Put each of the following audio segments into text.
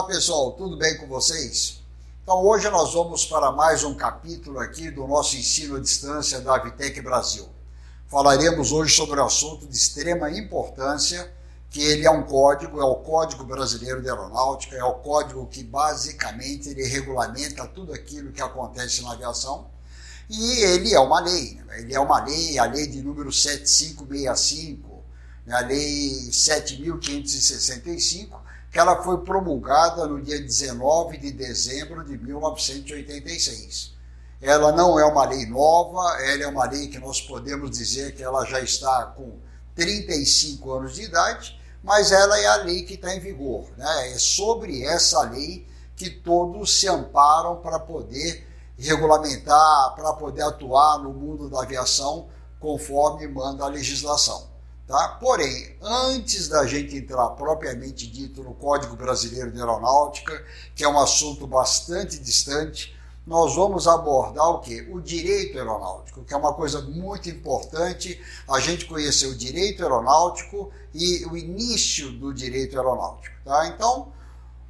Olá pessoal, tudo bem com vocês? Então hoje nós vamos para mais um capítulo aqui do nosso ensino à distância da Vitec Brasil. Falaremos hoje sobre um assunto de extrema importância, que ele é um código, é o Código Brasileiro de Aeronáutica, é o código que basicamente ele regulamenta tudo aquilo que acontece na aviação e ele é uma lei, né? ele é uma lei, a lei de número 7565, né? a lei 7565, que ela foi promulgada no dia 19 de dezembro de 1986. Ela não é uma lei nova, ela é uma lei que nós podemos dizer que ela já está com 35 anos de idade, mas ela é a lei que está em vigor. Né? É sobre essa lei que todos se amparam para poder regulamentar, para poder atuar no mundo da aviação conforme manda a legislação. Tá? Porém, antes da gente entrar propriamente dito no Código Brasileiro de Aeronáutica, que é um assunto bastante distante, nós vamos abordar o que? O direito aeronáutico, que é uma coisa muito importante a gente conhecer o direito aeronáutico e o início do direito aeronáutico. Tá? Então,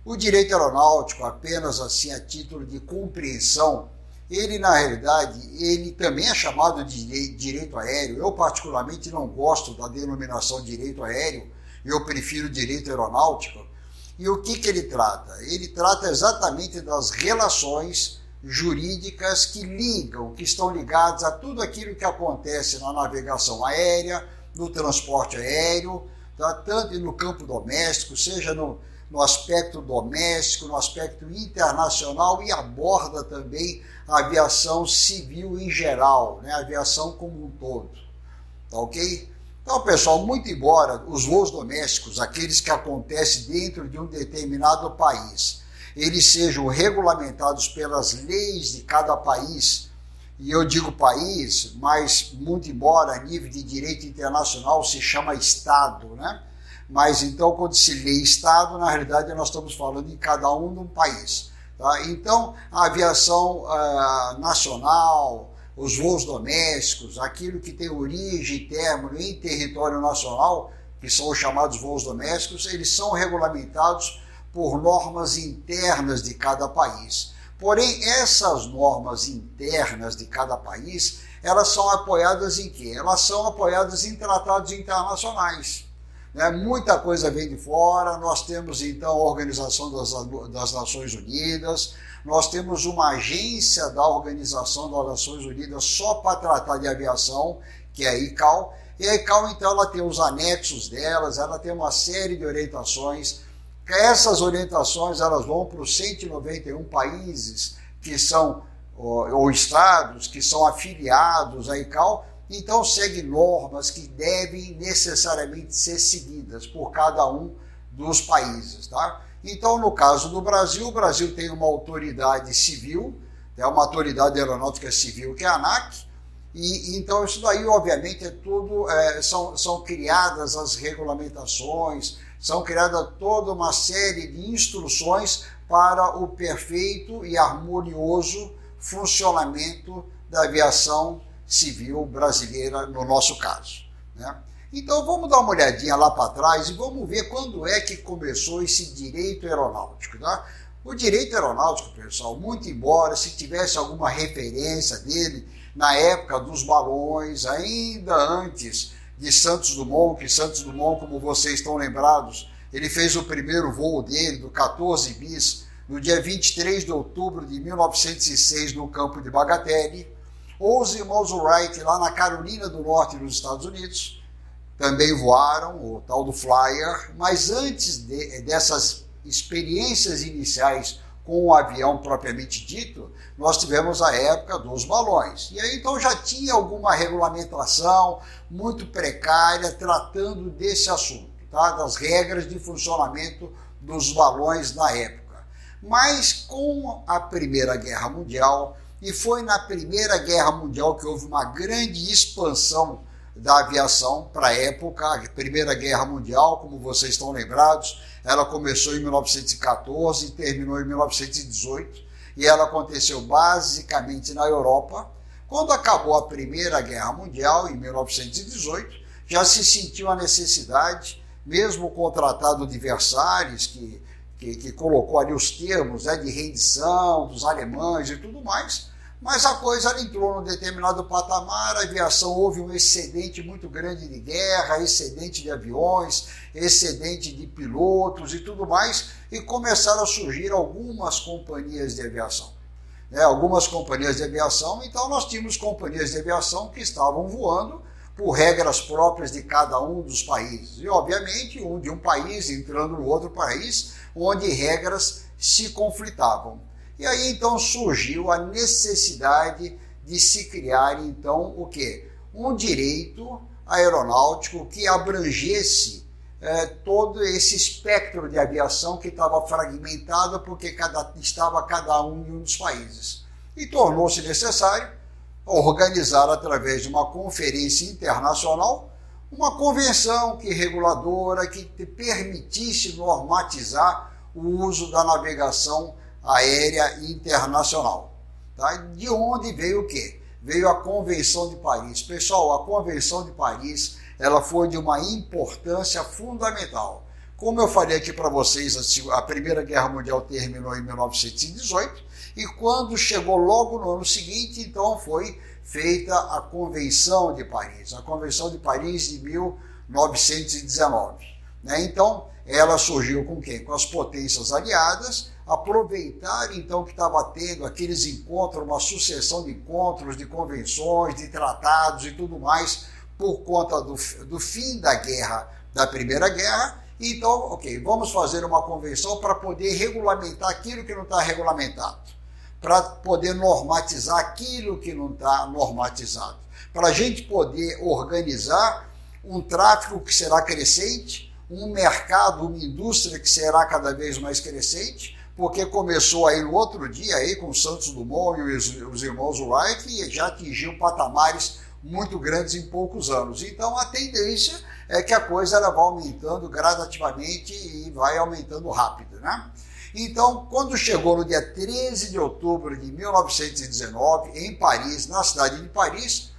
o direito aeronáutico, apenas assim a título de compreensão, ele na realidade, ele também é chamado de direito aéreo. Eu particularmente não gosto da denominação direito aéreo, eu prefiro direito aeronáutico. E o que, que ele trata? Ele trata exatamente das relações jurídicas que ligam, que estão ligadas a tudo aquilo que acontece na navegação aérea, no transporte aéreo, tá? tanto no campo doméstico, seja no, no aspecto doméstico, no aspecto internacional e aborda também a aviação civil em geral, né? a aviação como um todo. Tá ok? Então, pessoal, muito embora os voos domésticos, aqueles que acontecem dentro de um determinado país, eles sejam regulamentados pelas leis de cada país, e eu digo país, mas muito embora a nível de direito internacional se chama Estado, né? Mas então, quando se lê Estado, na realidade nós estamos falando em cada um de um país. Tá? Então, a aviação uh, nacional, os voos domésticos, aquilo que tem origem e em território nacional, que são os chamados voos domésticos, eles são regulamentados por normas internas de cada país. Porém, essas normas internas de cada país, elas são apoiadas em quê? Elas são apoiadas em tratados internacionais. Né? Muita coisa vem de fora, nós temos então a Organização das, das Nações Unidas, nós temos uma agência da Organização das Nações Unidas só para tratar de aviação, que é a ICAO, e a ICAO então ela tem os anexos delas, ela tem uma série de orientações, essas orientações elas vão para os 191 países que são ou, ou estados que são afiliados à ICAO, então, segue normas que devem necessariamente ser seguidas por cada um dos países. Tá? Então, no caso do Brasil, o Brasil tem uma autoridade civil, é uma autoridade aeronáutica civil, que é a ANAC, e então isso daí, obviamente, é tudo, é, são, são criadas as regulamentações, são criadas toda uma série de instruções para o perfeito e harmonioso funcionamento da aviação civil brasileira, no nosso caso. Né? Então vamos dar uma olhadinha lá para trás e vamos ver quando é que começou esse direito aeronáutico. Tá? O direito aeronáutico, pessoal, muito embora se tivesse alguma referência dele na época dos balões, ainda antes de Santos Dumont, que Santos Dumont, como vocês estão lembrados, ele fez o primeiro voo dele, do 14 bis, no dia 23 de outubro de 1906, no campo de Bagatelle ou os irmãos Wright lá na Carolina do Norte, nos Estados Unidos, também voaram, o tal do Flyer, mas antes de, dessas experiências iniciais com o avião propriamente dito, nós tivemos a época dos balões. E aí então já tinha alguma regulamentação muito precária tratando desse assunto, tá? das regras de funcionamento dos balões na época. Mas com a Primeira Guerra Mundial, e foi na Primeira Guerra Mundial que houve uma grande expansão da aviação para a época. A Primeira Guerra Mundial, como vocês estão lembrados, ela começou em 1914 e terminou em 1918, e ela aconteceu basicamente na Europa. Quando acabou a Primeira Guerra Mundial, em 1918, já se sentiu a necessidade, mesmo com o Tratado de Versalhes, que que, que colocou ali os termos né, de rendição dos alemães e tudo mais, mas a coisa entrou num determinado patamar, a aviação houve um excedente muito grande de guerra, excedente de aviões, excedente de pilotos e tudo mais, e começaram a surgir algumas companhias de aviação. Né, algumas companhias de aviação, então nós tínhamos companhias de aviação que estavam voando por regras próprias de cada um dos países. E, obviamente, um de um país entrando no outro país, onde regras se conflitavam. E aí então surgiu a necessidade de se criar então o que? Um direito aeronáutico que abrangesse é, todo esse espectro de aviação que estava fragmentado porque cada, estava cada um em um dos países. E tornou-se necessário organizar através de uma conferência internacional uma convenção que reguladora que permitisse normatizar o uso da navegação aérea internacional. Tá? De onde veio o quê? Veio a Convenção de Paris. Pessoal, a Convenção de Paris ela foi de uma importância fundamental. Como eu falei aqui para vocês, a Primeira Guerra Mundial terminou em 1918 e quando chegou logo no ano seguinte, então foi feita a Convenção de Paris, a Convenção de Paris de 1919. Né? Então, ela surgiu com quem? Com as potências aliadas, aproveitar então que estava tendo aqueles encontros, uma sucessão de encontros, de convenções, de tratados e tudo mais, por conta do, do fim da guerra, da Primeira Guerra. Então, ok, vamos fazer uma convenção para poder regulamentar aquilo que não está regulamentado, para poder normatizar aquilo que não está normatizado, para a gente poder organizar um tráfico que será crescente, um mercado, uma indústria que será cada vez mais crescente, porque começou aí no outro dia aí com Santos Dumont e os, os irmãos Wright e já atingiu patamares muito grandes em poucos anos. Então a tendência é que a coisa ela vai aumentando gradativamente e vai aumentando rápido, né? Então, quando chegou no dia 13 de outubro de 1919, em Paris, na cidade de Paris,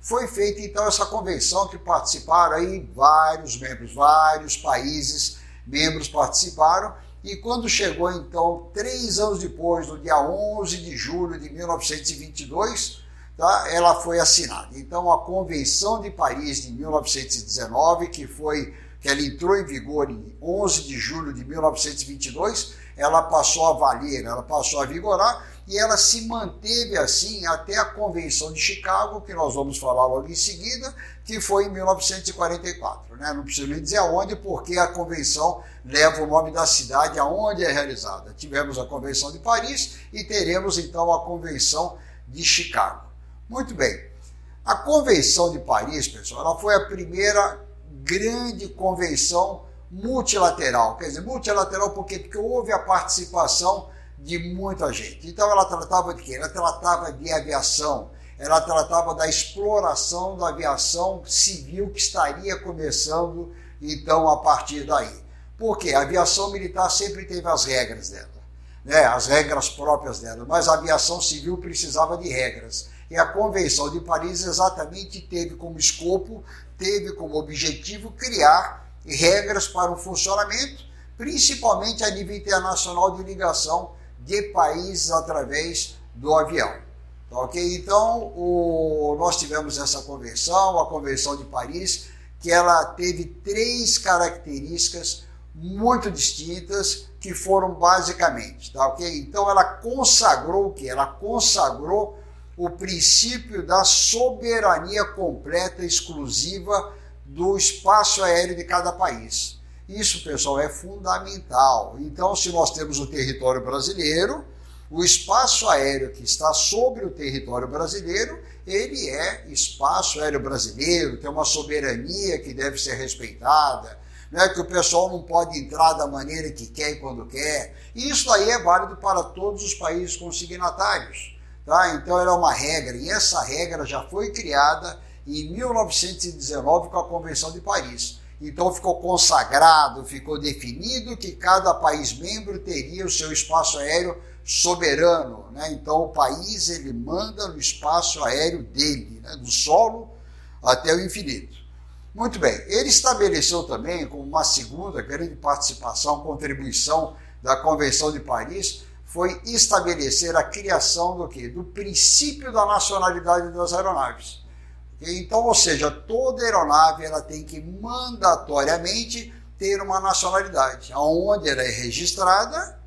foi feita então essa convenção que participaram aí vários membros, vários países membros participaram e quando chegou então, três anos depois, no dia 11 de julho de 1922, tá, ela foi assinada. Então, a Convenção de Paris de 1919, que foi que ela entrou em vigor em 11 de julho de 1922, ela passou a valer, ela passou a vigorar e ela se manteve assim até a Convenção de Chicago, que nós vamos falar logo em seguida, que foi em 1944. Né? Não preciso nem dizer aonde, porque a convenção leva o nome da cidade aonde é realizada. Tivemos a Convenção de Paris e teremos então a Convenção de Chicago. Muito bem. A Convenção de Paris, pessoal, ela foi a primeira grande convenção multilateral. Quer dizer, multilateral por quê? Porque houve a participação de muita gente. Então ela tratava de quê? Ela tratava de aviação, ela tratava da exploração da aviação civil que estaria começando então a partir daí. Porque a aviação militar sempre teve as regras dela, né? as regras próprias dela, mas a aviação civil precisava de regras. E a Convenção de Paris exatamente teve como escopo, teve como objetivo criar regras para o funcionamento, principalmente a nível internacional de ligação de países através do avião. Tá, ok? Então, o, nós tivemos essa convenção, a Convenção de Paris, que ela teve três características muito distintas que foram basicamente, tá ok? Então ela consagrou o que? Ela consagrou o princípio da soberania completa, exclusiva do espaço aéreo de cada país. Isso, pessoal, é fundamental. Então, se nós temos o território brasileiro, o espaço aéreo que está sobre o território brasileiro, ele é espaço aéreo brasileiro, tem uma soberania que deve ser respeitada, né, que o pessoal não pode entrar da maneira que quer e quando quer. E isso aí é válido para todos os países consignatários. Tá? Então, era uma regra, e essa regra já foi criada em 1919 com a Convenção de Paris. Então ficou consagrado, ficou definido que cada país membro teria o seu espaço aéreo soberano. Né? Então o país ele manda no espaço aéreo dele, né? do solo até o infinito. Muito bem, ele estabeleceu também como uma segunda grande participação, contribuição da Convenção de Paris foi estabelecer a criação do quê? Do princípio da nacionalidade das aeronaves. Então, ou seja, toda aeronave ela tem que mandatoriamente ter uma nacionalidade. Onde ela é registrada,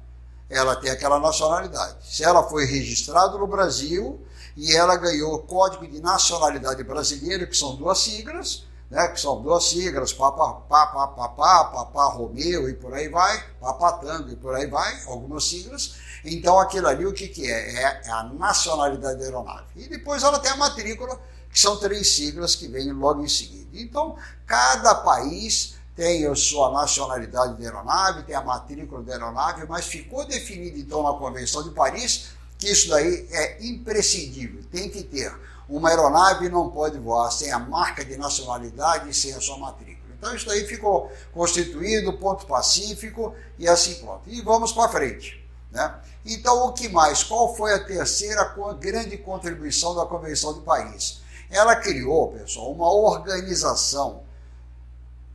ela tem aquela nacionalidade. Se ela foi registrada no Brasil e ela ganhou o Código de Nacionalidade Brasileiro, que são duas siglas, né, que são duas siglas, Papa, Papa, Papa, Papa Romeu e por aí vai, Papa Tango e por aí vai, algumas siglas. Então aquilo ali o que, que é? É a nacionalidade da aeronave. E depois ela tem a matrícula, que são três siglas que vêm logo em seguida. Então, cada país tem a sua nacionalidade da aeronave, tem a matrícula da aeronave, mas ficou definido então na Convenção de Paris que isso daí é imprescindível, tem que ter. Uma aeronave não pode voar sem a marca de nacionalidade e sem a sua matrícula. Então isso daí ficou constituído, ponto pacífico e assim pronto. E vamos para frente. Né? Então o que mais? Qual foi a terceira grande contribuição da Convenção de Paris? Ela criou, pessoal, uma organização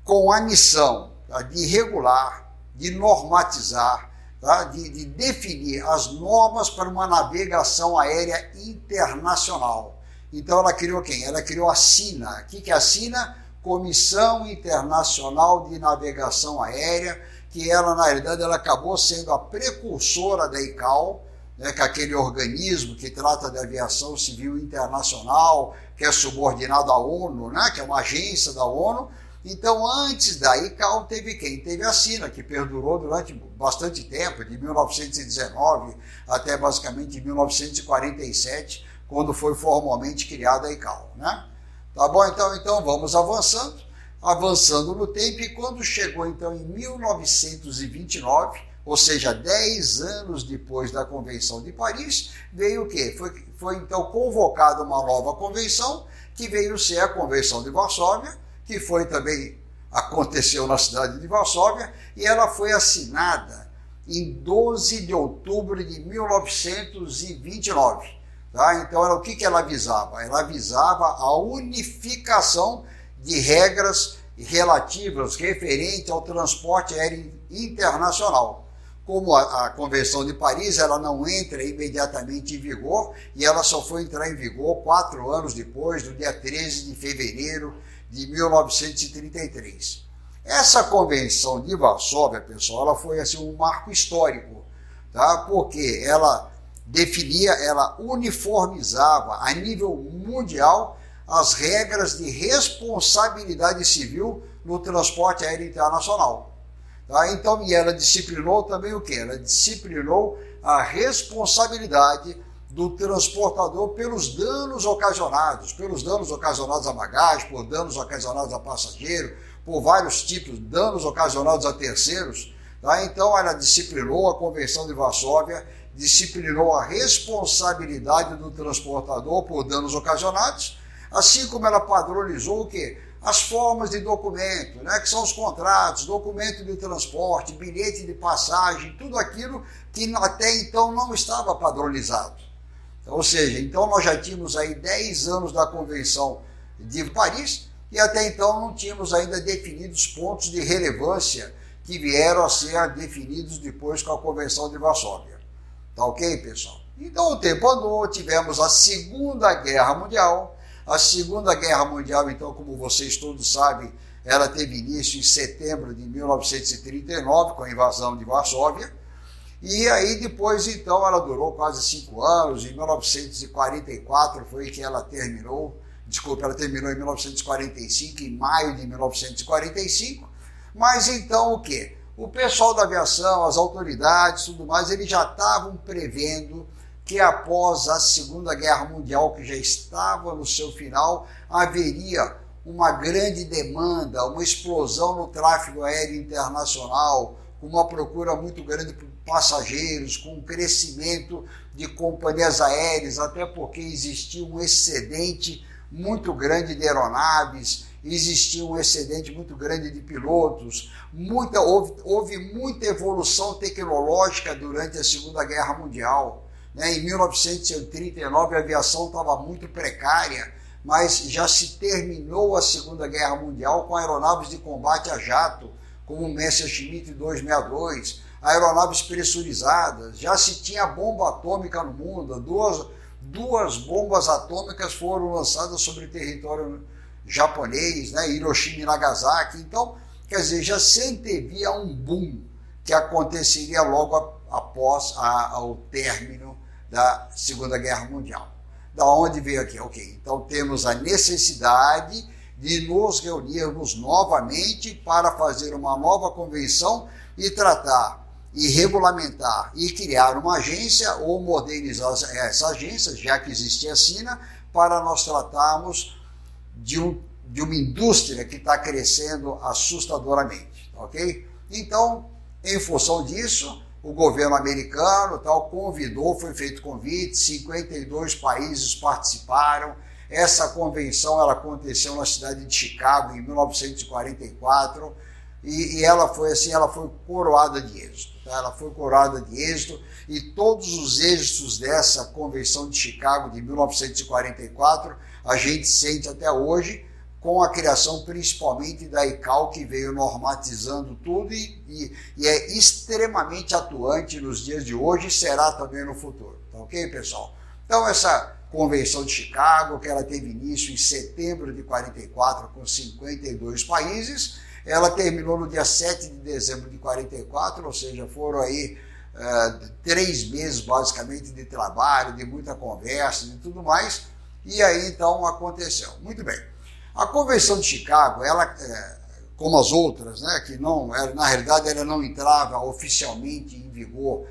com a missão tá, de regular, de normatizar, tá, de, de definir as normas para uma navegação aérea internacional. Então ela criou quem? Ela criou a SINA. O que é a SINA? Comissão Internacional de Navegação Aérea, que ela, na realidade, ela acabou sendo a precursora da ICAO, né, que é aquele organismo que trata da aviação civil internacional, que é subordinado à ONU, né, que é uma agência da ONU. Então, antes da ICAO, teve quem? Teve a SINA, que perdurou durante bastante tempo, de 1919 até basicamente 1947, quando foi formalmente criada a ICAO. Né? Tá bom? Então, então vamos avançando, avançando no tempo, e quando chegou então em 1929, ou seja, 10 anos depois da Convenção de Paris, veio o quê? Foi, foi então convocada uma nova convenção, que veio ser a Convenção de Varsóvia, que foi também aconteceu na cidade de Varsóvia, e ela foi assinada em 12 de outubro de 1929. Tá? Então, ela, o que, que ela avisava? Ela avisava a unificação de regras relativas referente ao transporte aéreo internacional como a, a, Convenção de Paris ela não entra imediatamente em vigor e ela só foi entrar em vigor quatro anos depois, no dia 13 de fevereiro de 1933. Essa Convenção de Varsóvia, pessoal, ela foi assim um marco histórico, tá? porque ela definia, ela uniformizava a nível mundial as regras de responsabilidade civil no transporte aéreo internacional. Tá? Então, e ela disciplinou também o que? Ela disciplinou a responsabilidade do transportador pelos danos ocasionados, pelos danos ocasionados à bagagem, por danos ocasionados a passageiro, por vários tipos de danos ocasionados a terceiros. Tá? Então, ela disciplinou a Convenção de Varsóvia, disciplinou a responsabilidade do transportador por danos ocasionados, assim como ela padronizou o que? As formas de documento, né, que são os contratos, documento de transporte, bilhete de passagem, tudo aquilo que até então não estava padronizado. Ou seja, então nós já tínhamos aí 10 anos da Convenção de Paris e até então não tínhamos ainda definidos pontos de relevância que vieram a ser definidos depois com a Convenção de Varsóvia. Tá ok, pessoal? Então o tempo andou, tivemos a Segunda Guerra Mundial, a Segunda Guerra Mundial, então, como vocês todos sabem, ela teve início em setembro de 1939, com a invasão de Varsóvia. E aí depois, então, ela durou quase cinco anos. Em 1944 foi que ela terminou. Desculpa, ela terminou em 1945, em maio de 1945. Mas então o que? O pessoal da aviação, as autoridades, tudo mais, eles já estavam prevendo que após a Segunda Guerra Mundial, que já estava no seu final, haveria uma grande demanda, uma explosão no tráfego aéreo internacional, com uma procura muito grande por passageiros, com um crescimento de companhias aéreas, até porque existia um excedente muito grande de aeronaves, existia um excedente muito grande de pilotos, muita, houve, houve muita evolução tecnológica durante a Segunda Guerra Mundial. Né? Em 1939 a aviação estava muito precária, mas já se terminou a Segunda Guerra Mundial com aeronaves de combate a jato, como o Messerschmitt 262, aeronaves pressurizadas, já se tinha bomba atômica no mundo, duas, duas bombas atômicas foram lançadas sobre o território japonês, né, Hiroshima e Nagasaki. Então, quer dizer, já se antevia um boom que aconteceria logo após a, ao término da Segunda Guerra Mundial. Da onde veio aqui? Ok, então temos a necessidade de nos reunirmos novamente para fazer uma nova convenção e tratar e regulamentar e criar uma agência ou modernizar essa agência, já que existia a Sina, para nós tratarmos de, um, de uma indústria que está crescendo assustadoramente, ok? Então, em função disso, o governo americano tal convidou, foi feito convite, 52 países participaram. Essa convenção ela aconteceu na cidade de Chicago em 1944 e, e ela foi assim, ela foi coroada de êxito. Tá? Ela foi coroada de êxito e todos os êxitos dessa convenção de Chicago de 1944 a gente sente até hoje com a criação principalmente da ICAO, que veio normatizando tudo e, e, e, é extremamente atuante nos dias de hoje e será também no futuro. Tá ok, pessoal? Então, essa Convenção de Chicago, que ela teve início em setembro de 44 com 52 países, ela terminou no dia 7 de dezembro de 44, ou seja, foram aí uh, três meses basicamente de trabalho, de muita conversa e tudo mais, e aí então aconteceu. Muito bem. A Convenção de Chicago, ela, é, como as outras, né, que não, na realidade ela não entrava oficialmente em vigor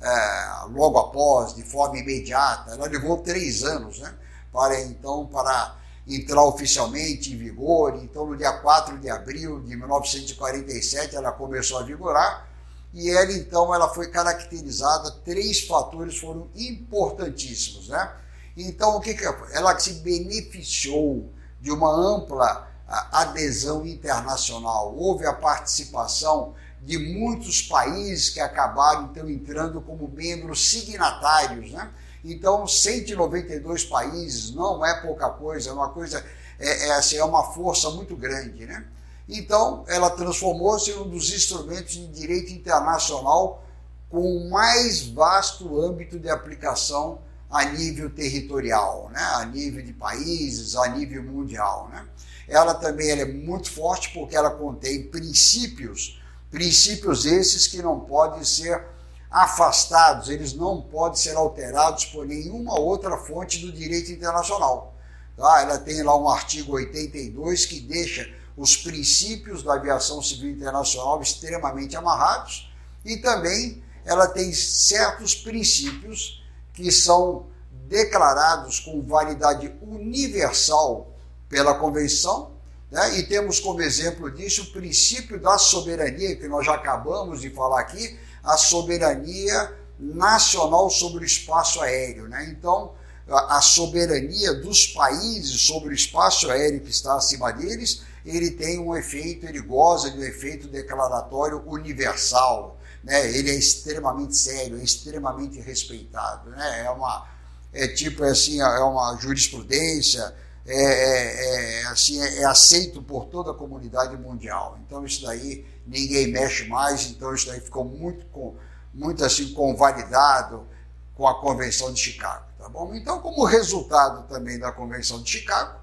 é, logo após, de forma imediata, ela levou três anos né, para então para entrar oficialmente em vigor. Então, no dia 4 de abril de 1947, ela começou a vigorar e ela então ela foi caracterizada, três fatores foram importantíssimos, né? Então, o que, que ela se beneficiou de uma ampla adesão internacional, houve a participação de muitos países que acabaram então entrando como membros signatários, né? Então, 192 países não é pouca coisa, é uma coisa, é, é, assim, é uma força muito grande, né? Então, ela transformou-se em um dos instrumentos de direito internacional com o mais vasto âmbito de aplicação a nível territorial, né? a nível de países, a nível mundial. Né? Ela também ela é muito forte porque ela contém princípios, princípios esses que não podem ser afastados, eles não podem ser alterados por nenhuma outra fonte do direito internacional. Tá? Ela tem lá um artigo 82 que deixa os princípios da aviação civil internacional extremamente amarrados e também ela tem certos princípios que são declarados com validade universal pela Convenção, né? e temos como exemplo disso o princípio da soberania, que nós já acabamos de falar aqui, a soberania nacional sobre o espaço aéreo. Né? Então, a soberania dos países sobre o espaço aéreo que está acima deles, ele tem um efeito, ele goza de um efeito declaratório universal. Né? Ele é extremamente sério, é extremamente respeitado. Né? É uma é tipo assim é uma jurisprudência é, é, é assim é, é, aceito por toda a comunidade mundial. Então isso daí ninguém mexe mais. Então isso daí ficou muito com muito assim convalidado com a Convenção de Chicago, tá bom? Então como resultado também da Convenção de Chicago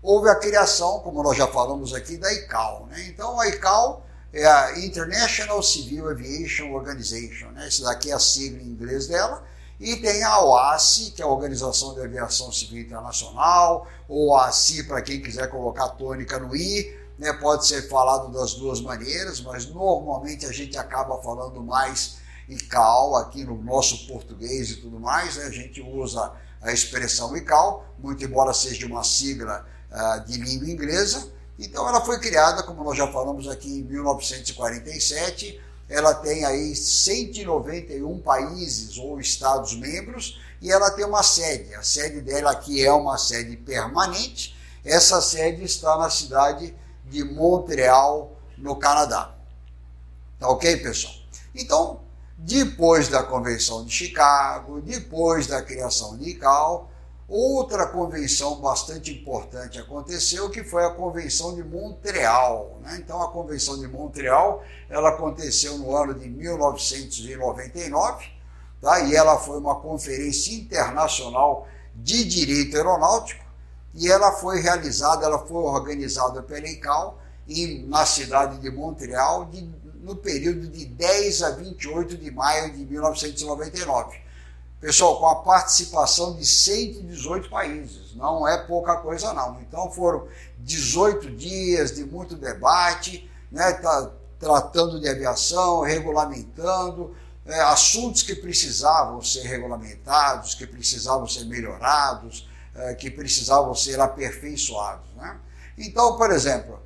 houve a criação, como nós já falamos aqui, da ICAO. Né? Então a ICAO é a International Civil Aviation Organization, né? Esse daqui é a sigla em inglês dela. E tem a OACI, que é a Organização de Aviação Civil Internacional, ou a ACI, para quem quiser colocar tônica no I, né? pode ser falado das duas maneiras, mas normalmente a gente acaba falando mais ICAO aqui no nosso português e tudo mais, né? a gente usa a expressão ICAO, muito embora seja uma sigla uh, de língua inglesa, então ela foi criada, como nós já falamos aqui, em 1947. Ela tem aí 191 países ou estados membros e ela tem uma sede. A sede dela aqui é uma sede permanente. Essa sede está na cidade de Montreal, no Canadá. Tá ok, pessoal? Então, depois da Convenção de Chicago, depois da criação de ICAO, Outra convenção bastante importante aconteceu, que foi a Convenção de Montreal. Né? Então, a Convenção de Montreal ela aconteceu no ano de 1999, tá? e ela foi uma conferência internacional de direito aeronáutico, e ela foi realizada, ela foi organizada pela ICAO em, na cidade de Montreal de, no período de 10 a 28 de maio de 1999 Pessoal, com a participação de 118 países, não é pouca coisa não. Então foram 18 dias de muito debate, né, tá, tratando de aviação, regulamentando, é, assuntos que precisavam ser regulamentados, que precisavam ser melhorados, é, que precisavam ser aperfeiçoados. Né? Então, por exemplo,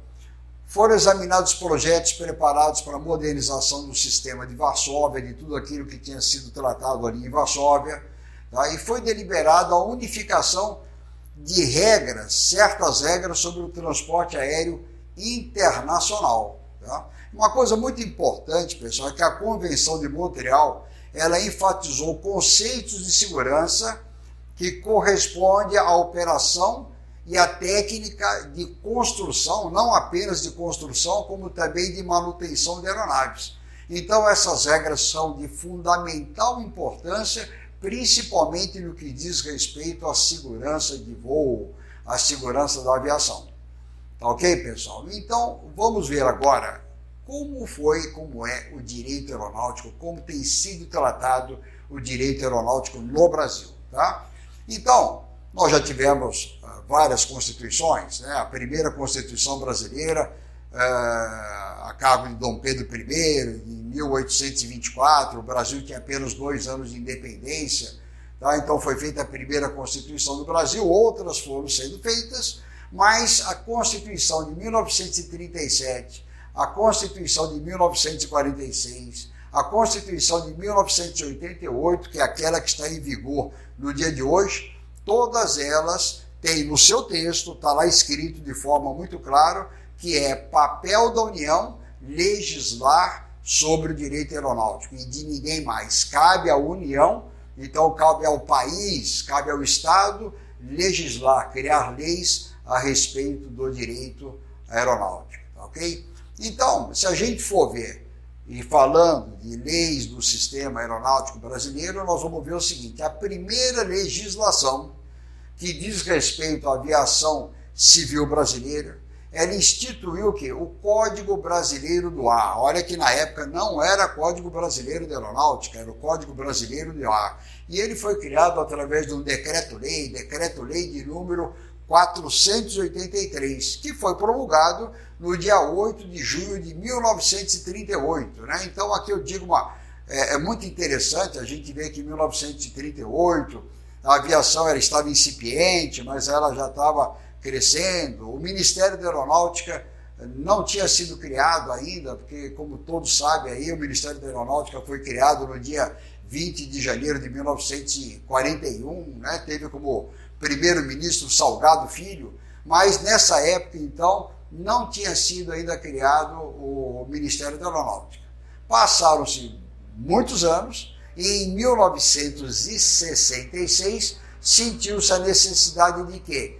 foram examinados projetos preparados para a modernização do sistema de Varsóvia, de tudo aquilo que tinha sido tratado ali em Varsóvia, tá? e foi deliberada a unificação de regras, certas regras sobre o transporte aéreo internacional. Tá? Uma coisa muito importante, pessoal, é que a Convenção de Montreal ela enfatizou conceitos de segurança que correspondem à operação e a técnica de construção, não apenas de construção, como também de manutenção de aeronaves. Então, essas regras são de fundamental importância, principalmente no que diz respeito à segurança de voo, à segurança da aviação. Tá ok, pessoal? Então, vamos ver agora como foi, como é o direito aeronáutico, como tem sido tratado o direito aeronáutico no Brasil, tá? Então, nós já tivemos várias constituições, né? a primeira Constituição brasileira, uh, a cargo de Dom Pedro I, em 1824, o Brasil tinha apenas dois anos de independência, tá? então foi feita a primeira Constituição do Brasil, outras foram sendo feitas, mas a Constituição de 1937, a Constituição de 1946, a Constituição de 1988, que é aquela que está em vigor no dia de hoje, todas elas tem no seu texto, está lá escrito de forma muito clara, que é papel da União legislar sobre o direito aeronáutico e de ninguém mais. Cabe à União, então cabe ao país, cabe ao Estado legislar, criar leis a respeito do direito aeronáutico, tá ok? Então, se a gente for ver e falando de leis do sistema aeronáutico brasileiro, nós vamos ver o seguinte: a primeira legislação que diz respeito à aviação civil brasileira, ela instituiu o quê? O Código Brasileiro do Ar. Olha que na época não era Código Brasileiro de Aeronáutica, era o Código Brasileiro do Ar. E ele foi criado através de um decreto-lei, decreto-lei de número 483, que foi promulgado no dia 8 de junho de 1938. Né? Então aqui eu digo uma. É, é muito interessante a gente ver que em 1938 a aviação ela estava incipiente, mas ela já estava crescendo. O Ministério da Aeronáutica não tinha sido criado ainda, porque, como todos sabem, aí, o Ministério da Aeronáutica foi criado no dia 20 de janeiro de 1941, né? teve como primeiro-ministro Salgado Filho, mas nessa época, então, não tinha sido ainda criado o Ministério da Aeronáutica. Passaram-se muitos anos, e em 1966 sentiu-se a necessidade de quê?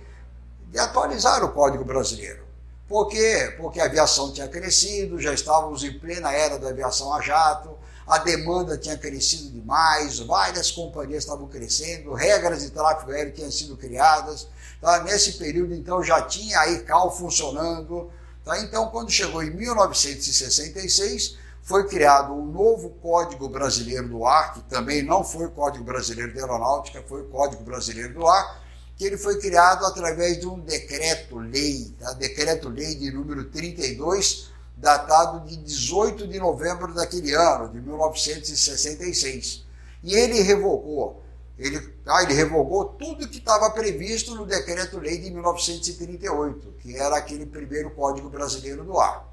De atualizar o Código Brasileiro. Por quê? Porque a aviação tinha crescido, já estávamos em plena era da aviação a jato, a demanda tinha crescido demais, várias companhias estavam crescendo, regras de tráfego aéreo tinham sido criadas. Tá? Nesse período, então, já tinha a ICAO funcionando. Tá? Então, quando chegou em 1966, foi criado um novo Código Brasileiro do Ar, que também não foi o Código Brasileiro de Aeronáutica, foi o Código Brasileiro do Ar, que ele foi criado através de um decreto-lei, tá? decreto-lei de número 32, datado de 18 de novembro daquele ano, de 1966. E ele revogou, ele, ah, ele revogou tudo que estava previsto no decreto-lei de 1938, que era aquele primeiro Código Brasileiro do Ar.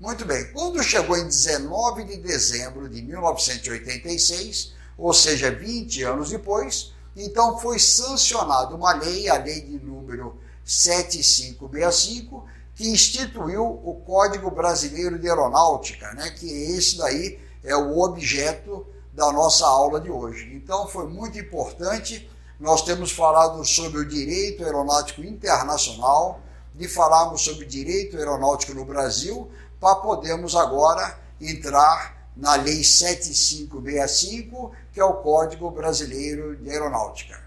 Muito bem, quando chegou em 19 de dezembro de 1986, ou seja, 20 anos depois, então foi sancionada uma lei, a lei de número 7565, que instituiu o Código Brasileiro de Aeronáutica, né, que esse daí é o objeto da nossa aula de hoje. Então foi muito importante nós temos falado sobre o direito aeronáutico internacional, de falarmos sobre direito aeronáutico no Brasil, para podermos agora entrar na Lei 7565, que é o Código Brasileiro de Aeronáutica.